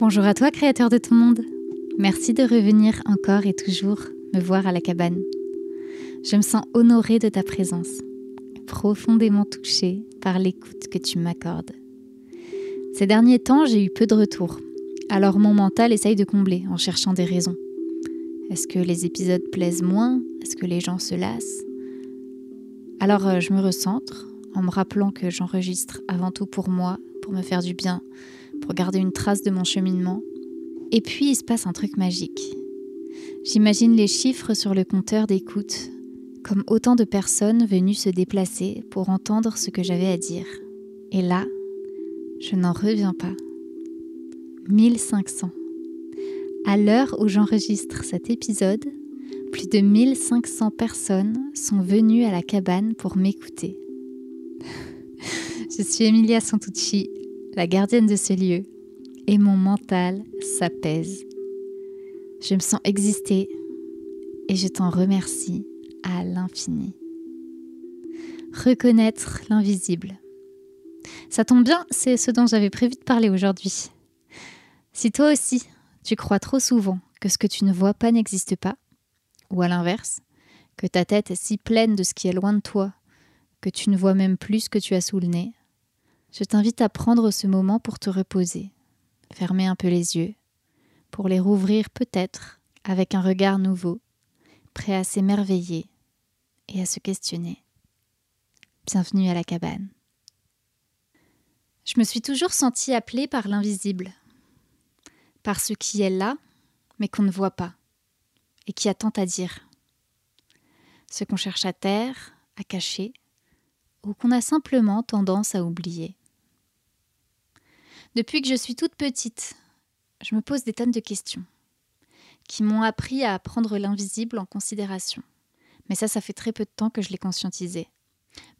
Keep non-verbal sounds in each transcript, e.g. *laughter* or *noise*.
Bonjour à toi, créateur de ton monde. Merci de revenir encore et toujours me voir à la cabane. Je me sens honorée de ta présence, profondément touchée par l'écoute que tu m'accordes. Ces derniers temps, j'ai eu peu de retours, alors mon mental essaye de combler en cherchant des raisons. Est-ce que les épisodes plaisent moins? Est-ce que les gens se lassent? Alors euh, je me recentre en me rappelant que j'enregistre avant tout pour moi, pour me faire du bien, pour garder une trace de mon cheminement. Et puis il se passe un truc magique. J'imagine les chiffres sur le compteur d'écoute comme autant de personnes venues se déplacer pour entendre ce que j'avais à dire. Et là, je n'en reviens pas. 1500. À l'heure où j'enregistre cet épisode, plus de 1500 personnes sont venues à la cabane pour m'écouter. *laughs* Je suis Emilia Santucci, la gardienne de ce lieu, et mon mental s'apaise. Je me sens exister et je t'en remercie à l'infini. Reconnaître l'invisible. Ça tombe bien, c'est ce dont j'avais prévu de parler aujourd'hui. Si toi aussi, tu crois trop souvent que ce que tu ne vois pas n'existe pas, ou à l'inverse, que ta tête est si pleine de ce qui est loin de toi que tu ne vois même plus ce que tu as sous le nez, je t'invite à prendre ce moment pour te reposer, fermer un peu les yeux, pour les rouvrir peut-être avec un regard nouveau, prêt à s'émerveiller et à se questionner. Bienvenue à la cabane. Je me suis toujours sentie appelée par l'invisible, par ce qui est là, mais qu'on ne voit pas, et qui a tant à dire. Ce qu'on cherche à taire, à cacher, ou qu'on a simplement tendance à oublier. Depuis que je suis toute petite, je me pose des tonnes de questions qui m'ont appris à prendre l'invisible en considération. Mais ça, ça fait très peu de temps que je l'ai conscientisé.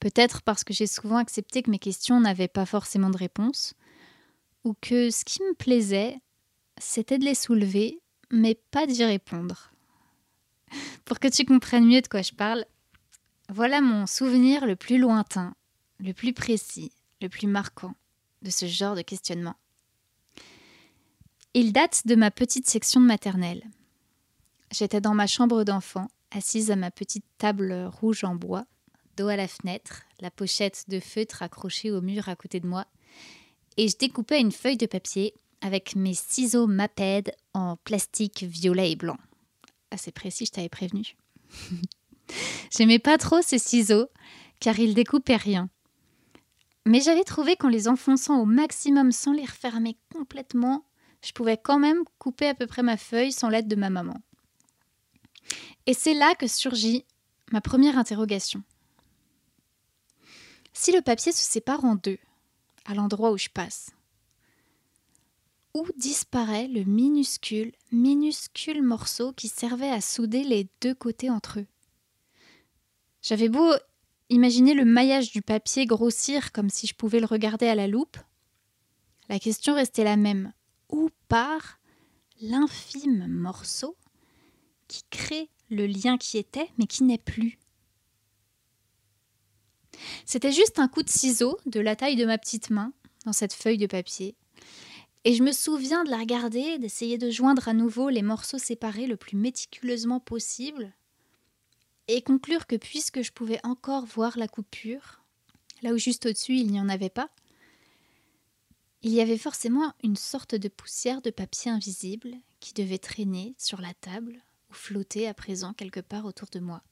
Peut-être parce que j'ai souvent accepté que mes questions n'avaient pas forcément de réponse, ou que ce qui me plaisait, c'était de les soulever, mais pas d'y répondre. *laughs* Pour que tu comprennes mieux de quoi je parle, voilà mon souvenir le plus lointain, le plus précis, le plus marquant de ce genre de questionnement. Il date de ma petite section de maternelle. J'étais dans ma chambre d'enfant, assise à ma petite table rouge en bois, dos à la fenêtre, la pochette de feutre accrochée au mur à côté de moi, et je découpais une feuille de papier avec mes ciseaux Maped en plastique violet et blanc. Assez précis, je t'avais prévenu. *laughs* J'aimais pas trop ces ciseaux, car ils découpaient rien. Mais j'avais trouvé qu'en les enfonçant au maximum sans les refermer complètement, je pouvais quand même couper à peu près ma feuille sans l'aide de ma maman. Et c'est là que surgit ma première interrogation. Si le papier se sépare en deux, à l'endroit où je passe, où disparaît le minuscule, minuscule morceau qui servait à souder les deux côtés entre eux? J'avais beau imaginer le maillage du papier grossir comme si je pouvais le regarder à la loupe. La question restait la même. Où part l'infime morceau qui crée le lien qui était mais qui n'est plus C'était juste un coup de ciseau de la taille de ma petite main dans cette feuille de papier et je me souviens de la regarder, d'essayer de joindre à nouveau les morceaux séparés le plus méticuleusement possible, et conclure que puisque je pouvais encore voir la coupure, là où juste au-dessus il n'y en avait pas, il y avait forcément une sorte de poussière de papier invisible qui devait traîner sur la table ou flotter à présent quelque part autour de moi.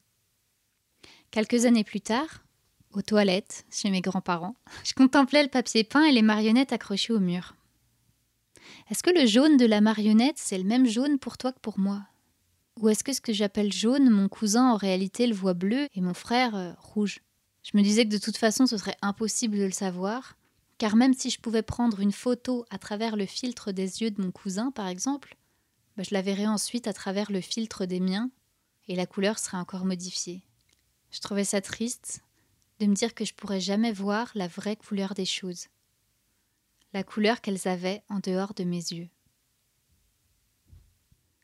Quelques années plus tard, aux toilettes, chez mes grands-parents, *laughs* je contemplais le papier peint et les marionnettes accrochées au mur. Est-ce que le jaune de la marionnette, c'est le même jaune pour toi que pour moi? Ou est-ce que ce que j'appelle jaune, mon cousin en réalité le voit bleu et mon frère euh, rouge? Je me disais que de toute façon ce serait impossible de le savoir, car même si je pouvais prendre une photo à travers le filtre des yeux de mon cousin, par exemple, bah, je la verrais ensuite à travers le filtre des miens, et la couleur serait encore modifiée. Je trouvais ça triste de me dire que je pourrais jamais voir la vraie couleur des choses la couleur qu'elles avaient en dehors de mes yeux.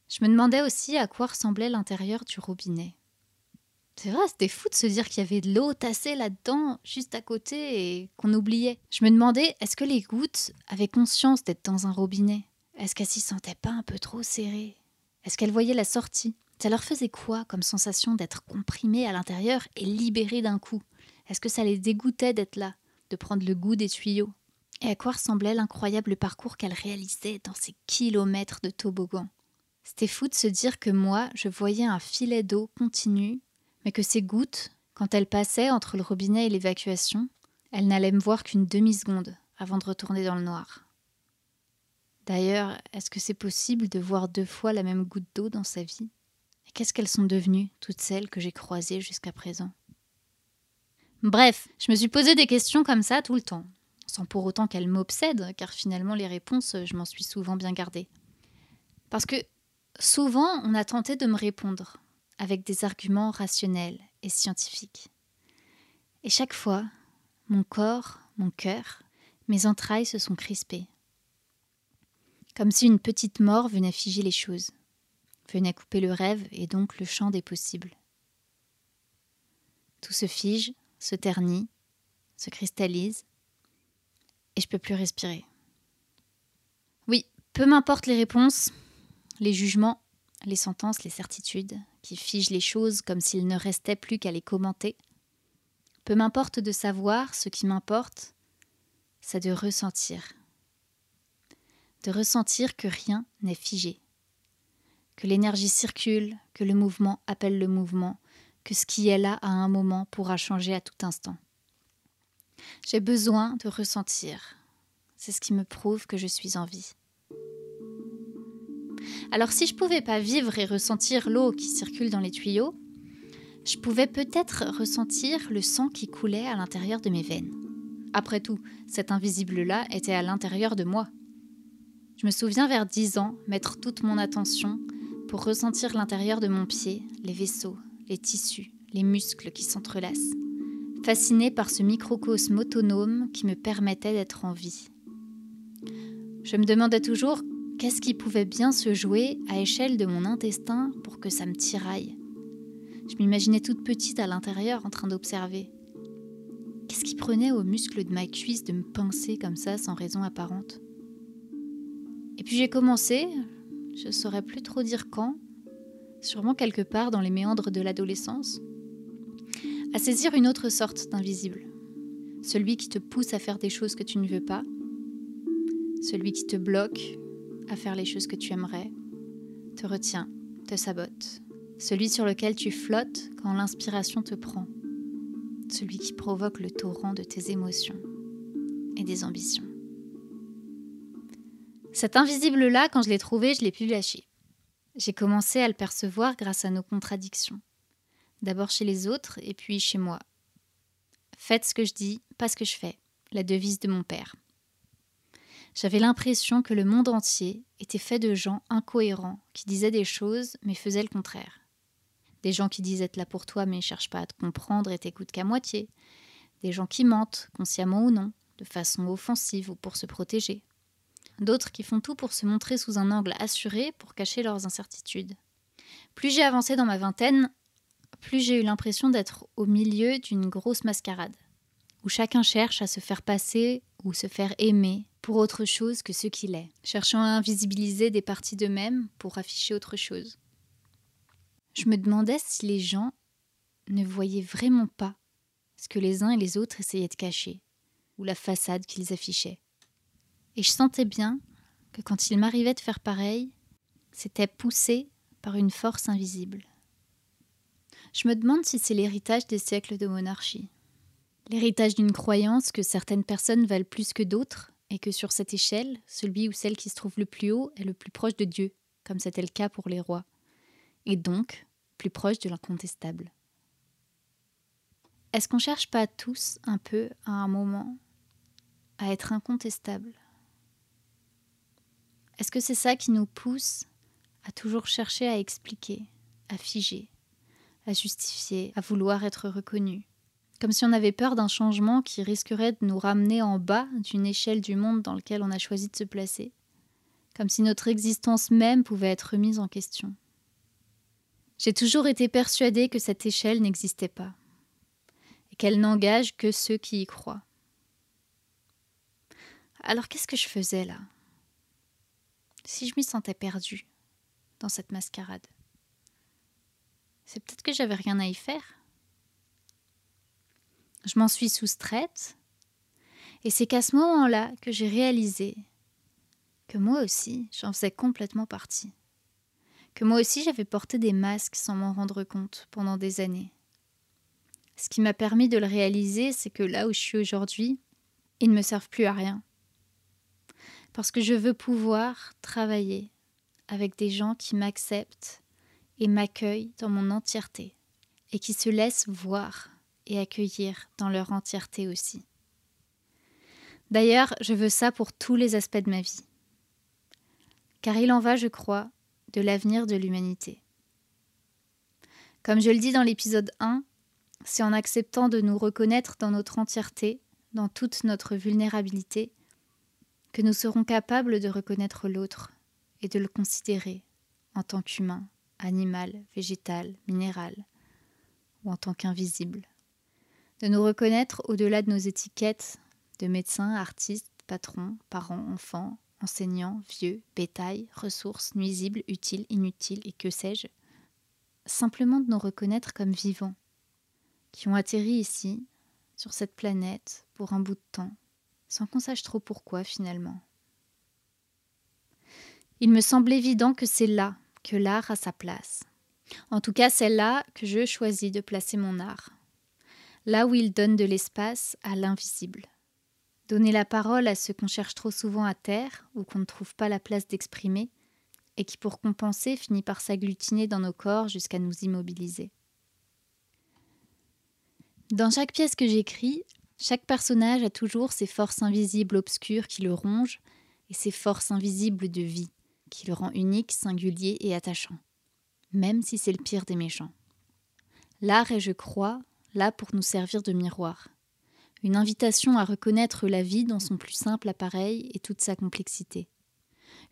Je me demandais aussi à quoi ressemblait l'intérieur du robinet. C'est vrai, c'était fou de se dire qu'il y avait de l'eau tassée là-dedans, juste à côté, et qu'on oubliait. Je me demandais, est-ce que les gouttes avaient conscience d'être dans un robinet? Est-ce qu'elle s'y sentait pas un peu trop serrée Est-ce qu'elle voyait la sortie? Ça leur faisait quoi comme sensation d'être comprimée à l'intérieur et libérée d'un coup? Est-ce que ça les dégoûtait d'être là, de prendre le goût des tuyaux? Et à quoi ressemblait l'incroyable parcours qu'elle réalisait dans ces kilomètres de toboggan C'était fou de se dire que moi, je voyais un filet d'eau continu, mais que ces gouttes, quand elles passaient entre le robinet et l'évacuation, elles n'allaient me voir qu'une demi-seconde avant de retourner dans le noir. D'ailleurs, est-ce que c'est possible de voir deux fois la même goutte d'eau dans sa vie? Et qu'est-ce qu'elles sont devenues, toutes celles que j'ai croisées jusqu'à présent? Bref, je me suis posé des questions comme ça tout le temps, sans pour autant qu'elles m'obsèdent, car finalement les réponses, je m'en suis souvent bien gardée. Parce que souvent, on a tenté de me répondre avec des arguments rationnels et scientifiques. Et chaque fois, mon corps, mon cœur, mes entrailles se sont crispées comme si une petite mort venait figer les choses, venait couper le rêve et donc le champ des possibles. Tout se fige, se ternit, se cristallise, et je peux plus respirer. Oui, peu m'importe les réponses, les jugements, les sentences, les certitudes, qui figent les choses comme s'il ne restait plus qu'à les commenter. Peu m'importe de savoir, ce qui m'importe, c'est de ressentir, de ressentir que rien n'est figé, que l'énergie circule, que le mouvement appelle le mouvement, que ce qui est là à un moment pourra changer à tout instant. J'ai besoin de ressentir. C'est ce qui me prouve que je suis en vie. Alors si je pouvais pas vivre et ressentir l'eau qui circule dans les tuyaux, je pouvais peut-être ressentir le sang qui coulait à l'intérieur de mes veines. Après tout, cet invisible-là était à l'intérieur de moi. Je me souviens vers 10 ans mettre toute mon attention pour ressentir l'intérieur de mon pied, les vaisseaux, les tissus, les muscles qui s'entrelacent, fasciné par ce microcosme autonome qui me permettait d'être en vie. Je me demandais toujours qu'est-ce qui pouvait bien se jouer à échelle de mon intestin pour que ça me tiraille? Je m'imaginais toute petite à l'intérieur en train d'observer. Qu'est-ce qui prenait aux muscles de ma cuisse de me pincer comme ça sans raison apparente? Et puis j'ai commencé, je ne saurais plus trop dire quand, sûrement quelque part dans les méandres de l'adolescence, à saisir une autre sorte d'invisible. Celui qui te pousse à faire des choses que tu ne veux pas, celui qui te bloque à faire les choses que tu aimerais, te retient, te sabote, celui sur lequel tu flottes quand l'inspiration te prend, celui qui provoque le torrent de tes émotions et des ambitions. Cet invisible-là, quand je l'ai trouvé, je l'ai pu lâcher. J'ai commencé à le percevoir grâce à nos contradictions. D'abord chez les autres et puis chez moi. Faites ce que je dis, pas ce que je fais, la devise de mon père. J'avais l'impression que le monde entier était fait de gens incohérents qui disaient des choses mais faisaient le contraire. Des gens qui disent être là pour toi mais ne cherchent pas à te comprendre et t'écoutent qu'à moitié. Des gens qui mentent, consciemment ou non, de façon offensive ou pour se protéger d'autres qui font tout pour se montrer sous un angle assuré pour cacher leurs incertitudes. Plus j'ai avancé dans ma vingtaine, plus j'ai eu l'impression d'être au milieu d'une grosse mascarade, où chacun cherche à se faire passer ou se faire aimer pour autre chose que ce qu'il est, cherchant à invisibiliser des parties d'eux-mêmes pour afficher autre chose. Je me demandais si les gens ne voyaient vraiment pas ce que les uns et les autres essayaient de cacher, ou la façade qu'ils affichaient. Et je sentais bien que quand il m'arrivait de faire pareil, c'était poussé par une force invisible. Je me demande si c'est l'héritage des siècles de monarchie. L'héritage d'une croyance que certaines personnes valent plus que d'autres et que sur cette échelle, celui ou celle qui se trouve le plus haut est le plus proche de Dieu, comme c'était le cas pour les rois, et donc plus proche de l'incontestable. Est-ce qu'on cherche pas tous un peu à un moment à être incontestable est-ce que c'est ça qui nous pousse à toujours chercher à expliquer, à figer, à justifier, à vouloir être reconnu Comme si on avait peur d'un changement qui risquerait de nous ramener en bas d'une échelle du monde dans lequel on a choisi de se placer. Comme si notre existence même pouvait être remise en question. J'ai toujours été persuadée que cette échelle n'existait pas. Et qu'elle n'engage que ceux qui y croient. Alors qu'est-ce que je faisais là? Si je m'y sentais perdue dans cette mascarade? C'est peut-être que j'avais rien à y faire. Je m'en suis soustraite, et c'est qu'à ce moment-là que j'ai réalisé que moi aussi, j'en faisais complètement partie. Que moi aussi, j'avais porté des masques sans m'en rendre compte pendant des années. Ce qui m'a permis de le réaliser, c'est que là où je suis aujourd'hui, ils ne me servent plus à rien. Parce que je veux pouvoir travailler avec des gens qui m'acceptent et m'accueillent dans mon entièreté, et qui se laissent voir et accueillir dans leur entièreté aussi. D'ailleurs, je veux ça pour tous les aspects de ma vie. Car il en va, je crois, de l'avenir de l'humanité. Comme je le dis dans l'épisode 1, c'est en acceptant de nous reconnaître dans notre entièreté, dans toute notre vulnérabilité, que nous serons capables de reconnaître l'autre et de le considérer en tant qu'humain, animal, végétal, minéral, ou en tant qu'invisible. De nous reconnaître au-delà de nos étiquettes de médecins, artistes, patrons, parents, enfants, enseignants, vieux, bétail, ressources, nuisibles, utiles, inutiles et que sais-je. Simplement de nous reconnaître comme vivants, qui ont atterri ici, sur cette planète, pour un bout de temps, sans qu'on sache trop pourquoi finalement. Il me semble évident que c'est là que l'art a sa place. En tout cas, c'est là que je choisis de placer mon art. Là où il donne de l'espace à l'invisible. Donner la parole à ce qu'on cherche trop souvent à taire ou qu'on ne trouve pas la place d'exprimer, et qui pour compenser finit par s'agglutiner dans nos corps jusqu'à nous immobiliser. Dans chaque pièce que j'écris, chaque personnage a toujours ses forces invisibles obscures qui le rongent et ses forces invisibles de vie qui le rend unique, singulier et attachant, même si c'est le pire des méchants. L'art est, je crois, pour nous servir de miroir, une invitation à reconnaître la vie dans son plus simple appareil et toute sa complexité,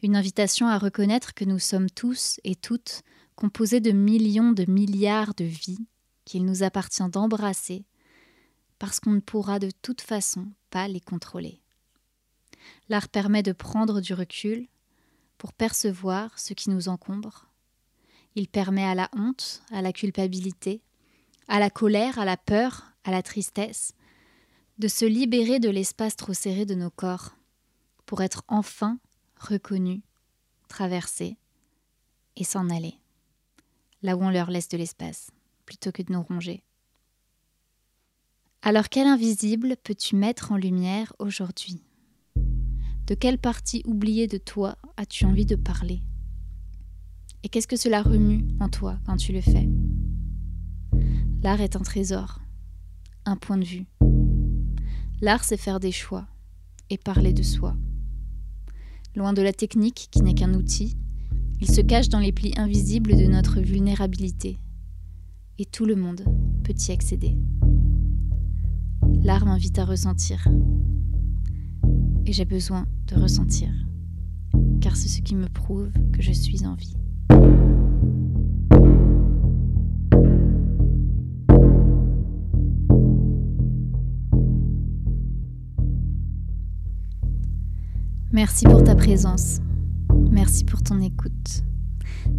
une invitation à reconnaître que nous sommes tous et toutes composés de millions de milliards de vies qu'il nous appartient d'embrasser, parce qu'on ne pourra de toute façon pas les contrôler. L'art permet de prendre du recul pour percevoir ce qui nous encombre. Il permet à la honte, à la culpabilité, à la colère, à la peur, à la tristesse, de se libérer de l'espace trop serré de nos corps, pour être enfin reconnus, traversés et s'en aller, là où on leur laisse de l'espace plutôt que de nous ronger. Alors quel invisible peux-tu mettre en lumière aujourd'hui? De quelle partie oubliée de toi as-tu envie de parler? Et qu'est-ce que cela remue en toi quand tu le fais? L'art est un trésor, un point de vue. L'art, c'est faire des choix et parler de soi. Loin de la technique qui n'est qu'un outil, il se cache dans les plis invisibles de notre vulnérabilité, et tout le monde peut y accéder. L'art m'invite à ressentir. Et j'ai besoin de ressentir, car c'est ce qui me prouve que je suis en vie. Merci pour ta présence. Merci pour ton écoute.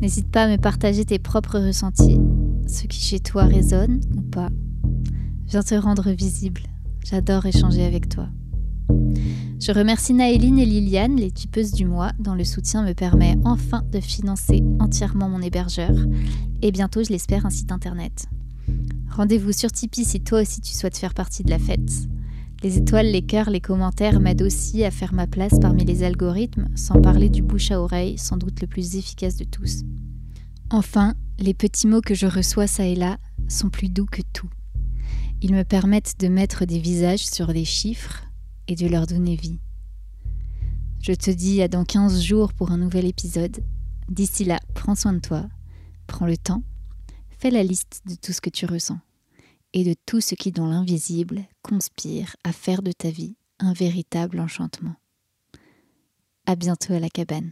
N'hésite pas à me partager tes propres ressentis ce qui chez toi résonne ou pas. Viens te rendre visible. J'adore échanger avec toi. Je remercie Naëline et Liliane, les tipeuses du mois, dont le soutien me permet enfin de financer entièrement mon hébergeur et bientôt, je l'espère, un site internet. Rendez-vous sur Tipeee si toi aussi tu souhaites faire partie de la fête. Les étoiles, les cœurs, les commentaires m'aident aussi à faire ma place parmi les algorithmes, sans parler du bouche à oreille, sans doute le plus efficace de tous. Enfin, les petits mots que je reçois ça et là sont plus doux que tout. Ils me permettent de mettre des visages sur des chiffres et de leur donner vie. Je te dis à dans 15 jours pour un nouvel épisode. D'ici là, prends soin de toi, prends le temps, fais la liste de tout ce que tu ressens et de tout ce qui, dans l'invisible, conspire à faire de ta vie un véritable enchantement. À bientôt à la cabane.